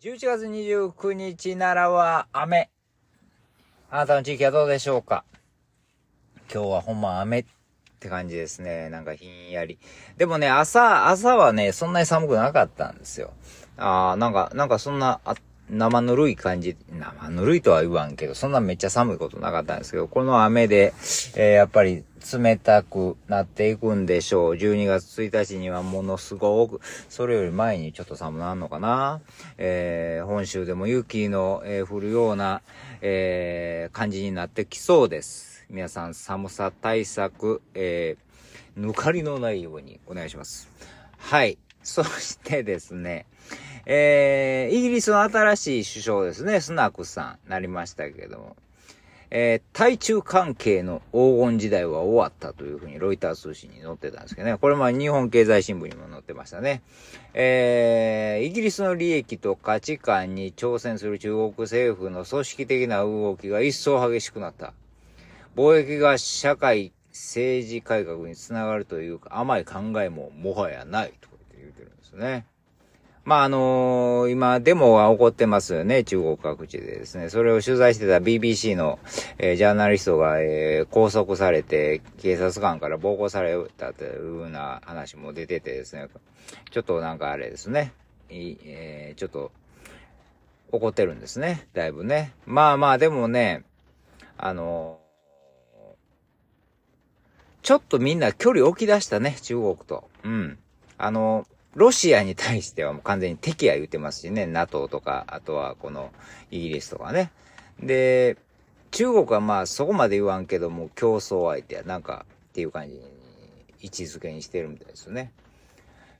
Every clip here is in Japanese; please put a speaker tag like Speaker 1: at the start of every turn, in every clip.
Speaker 1: 11月29日ならは雨。あなたの地域はどうでしょうか？今日はほんま雨って感じですね。なんかひんやり。でもね、朝、朝はね、そんなに寒くなかったんですよ。ああ、なんか、なんかそんな、あ生ぬるい感じ、生ぬるいとは言わんけど、そんなめっちゃ寒いことなかったんですけど、この雨で、えー、やっぱり冷たくなっていくんでしょう。12月1日にはものすごく、それより前にちょっと寒なるのかな。えー、本州でも雪の、えー、降るような、え、感じになってきそうです。皆さん寒さ対策、えー、抜かりのないようにお願いします。はい。そしてですね、えー、イギリスの新しい首相ですね、スナクさん、なりましたけども、えー、対中関係の黄金時代は終わったというふうにロイター通信に載ってたんですけどね。これま日本経済新聞にも載ってましたね。えー、イギリスの利益と価値観に挑戦する中国政府の組織的な動きが一層激しくなった。貿易が社会、政治改革につながるというか甘い考えももはやないと言ってるんですね。まあ、あのー、今、デモが起こってますよね、中国各地でですね。それを取材してた BBC の、えー、ジャーナリストが、えー、拘束されて、警察官から暴行されたというような話も出ててですね、ちょっとなんかあれですね、えー、ちょっと、怒ってるんですね、だいぶね。まあまあ、でもね、あのちょっとみんな距離置き出したね、中国と。うん。あのロシアに対してはもう完全に敵や言ってますしね、NATO とか、あとはこのイギリスとかね。で、中国はまあそこまで言わんけども、競争相手やなんかっていう感じに位置づけにしてるみたいですね。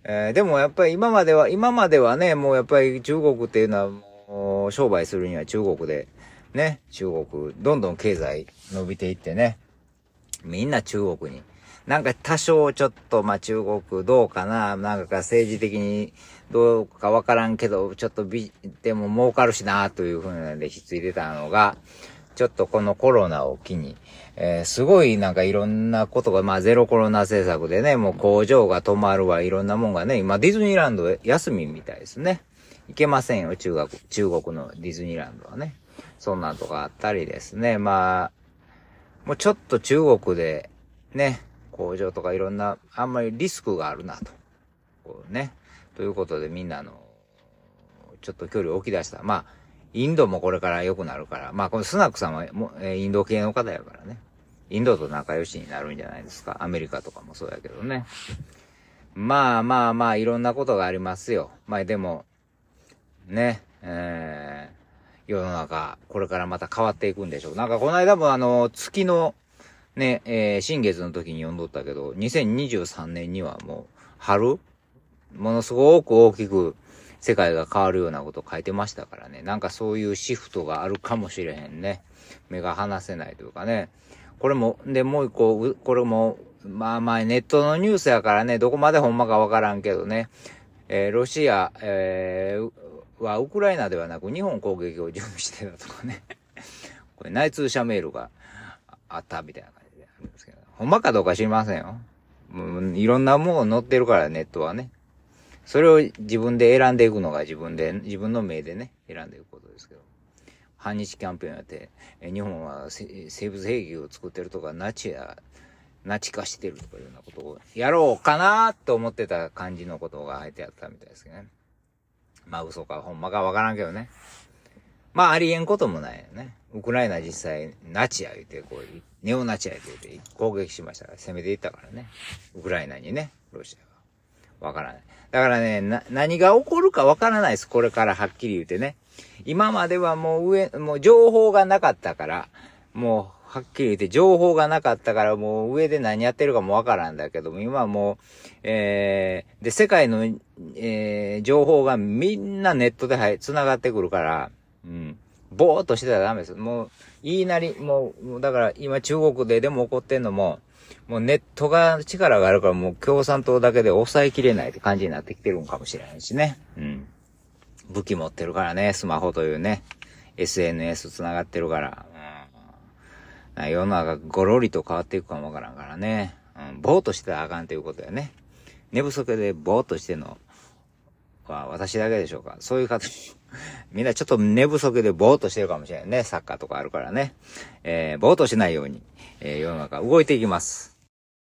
Speaker 1: えー、でもやっぱり今までは、今まではね、もうやっぱり中国っていうのはもう商売するには中国で、ね、中国、どんどん経済伸びていってね、みんな中国になんか多少ちょっと、まあ、中国どうかな、なんか政治的にどうかわからんけど、ちょっとび、でも儲かるしな、というふうなんでひっついてたのが、ちょっとこのコロナを機に、えー、すごいなんかいろんなことが、まあゼロコロナ政策でね、もう工場が止まるわ、いろんなもんがね、今ディズニーランド休みみたいですね。行けませんよ、中国、中国のディズニーランドはね。そんなんとかあったりですね。まあ、もうちょっと中国で、ね、工場とかいろんな、あんまりリスクがあるなと。こうね。ということでみんなの、ちょっと距離を置き出した。まあ、インドもこれから良くなるから。まあ、このスナックさんはも、えインド系の方やからね。インドと仲良しになるんじゃないですか。アメリカとかもそうやけどね。まあまあまあ、いろんなことがありますよ。まあでも、ね、えー、世の中、これからまた変わっていくんでしょう。なんかこの間もあの、月の、ね、えー、新月の時に読んどったけど、2023年にはもう、春ものすごく大きく世界が変わるようなこと書いてましたからね。なんかそういうシフトがあるかもしれへんね。目が離せないというかね。これも、で、もう一個、これも、まあまあネットのニュースやからね、どこまでほんまかわからんけどね。えー、ロシア、えー、はウクライナではなく日本攻撃を準備してたとかね。これ内通者メールがあったみたいなんですけど、ほんまかどうか知りませんよ。もういろんなもの載ってるからネットはね。それを自分で選んでいくのが自分で、自分の目でね、選んでいくことですけど。反日キャンペーンやって、日本は生物兵器を作ってるとか、ナチや、ナチ化してるとかいうようなことをやろうかなと思ってた感じのことが入ってあったみたいですけどね。まあ嘘かほんまかわからんけどね。まあありえんこともないよね。ウクライナ実際、ナチや言うて、こう言っ、ネオナチや言うて攻撃しましたから、攻めていったからね。ウクライナにね、ロシアが。わからない。だからね、な、何が起こるかわからないです。これからはっきり言うてね。今まではもう上、もう情報がなかったから、もう、はっきり言って情報がなかったからもう上で何やってるかもわからんだけども、今はもう、えー、で、世界の、えー、情報がみんなネットではい、繋がってくるから、うん。ぼーっとしてたらダメです。もう、言いなり、もう、だから今中国ででも起こってんのも、もうネットが力があるからもう共産党だけで抑えきれないって感じになってきてるんかもしれないしね。うん。武器持ってるからね、スマホというね、SNS 繋がってるから。うん、世の中ゴロリと変わっていくかもわからんからね。うん、ぼーっとしてたらあかんということやね。寝不足でぼーっとしてんの、は私だけでしょうかそういう方、みんなちょっと寝不足でぼーっとしてるかもしれないね。サッカーとかあるからね。えー、ぼーっとしないように、えー、世の中動いていきます。